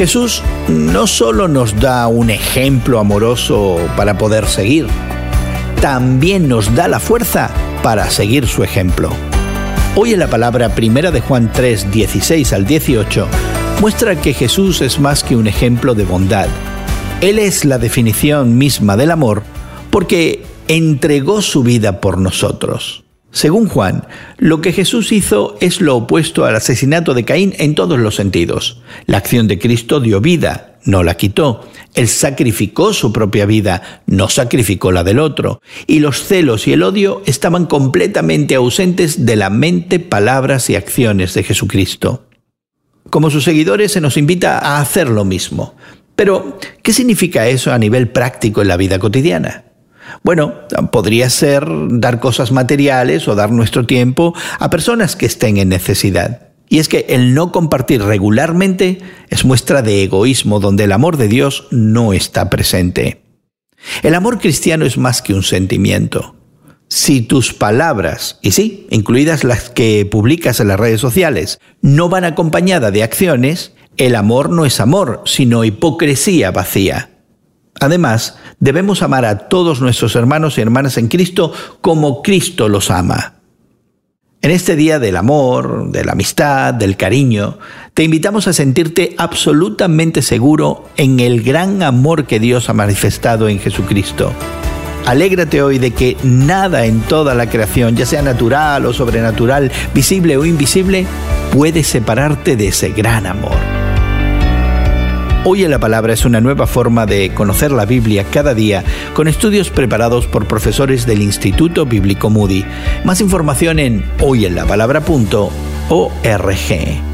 Jesús no solo nos da un ejemplo amoroso para poder seguir, también nos da la fuerza para seguir su ejemplo. Hoy en la palabra primera de Juan 3, 16 al 18 muestra que Jesús es más que un ejemplo de bondad. Él es la definición misma del amor porque entregó su vida por nosotros. Según Juan, lo que Jesús hizo es lo opuesto al asesinato de Caín en todos los sentidos. La acción de Cristo dio vida, no la quitó. Él sacrificó su propia vida, no sacrificó la del otro. Y los celos y el odio estaban completamente ausentes de la mente, palabras y acciones de Jesucristo. Como sus seguidores se nos invita a hacer lo mismo. Pero, ¿qué significa eso a nivel práctico en la vida cotidiana? Bueno, podría ser dar cosas materiales o dar nuestro tiempo a personas que estén en necesidad. Y es que el no compartir regularmente es muestra de egoísmo donde el amor de Dios no está presente. El amor cristiano es más que un sentimiento. Si tus palabras, y sí, incluidas las que publicas en las redes sociales, no van acompañadas de acciones, el amor no es amor, sino hipocresía vacía. Además, debemos amar a todos nuestros hermanos y hermanas en Cristo como Cristo los ama. En este día del amor, de la amistad, del cariño, te invitamos a sentirte absolutamente seguro en el gran amor que Dios ha manifestado en Jesucristo. Alégrate hoy de que nada en toda la creación, ya sea natural o sobrenatural, visible o invisible, puede separarte de ese gran amor. Hoy en la Palabra es una nueva forma de conocer la Biblia cada día con estudios preparados por profesores del Instituto Bíblico Moody. Más información en hoyenlapalabra.org.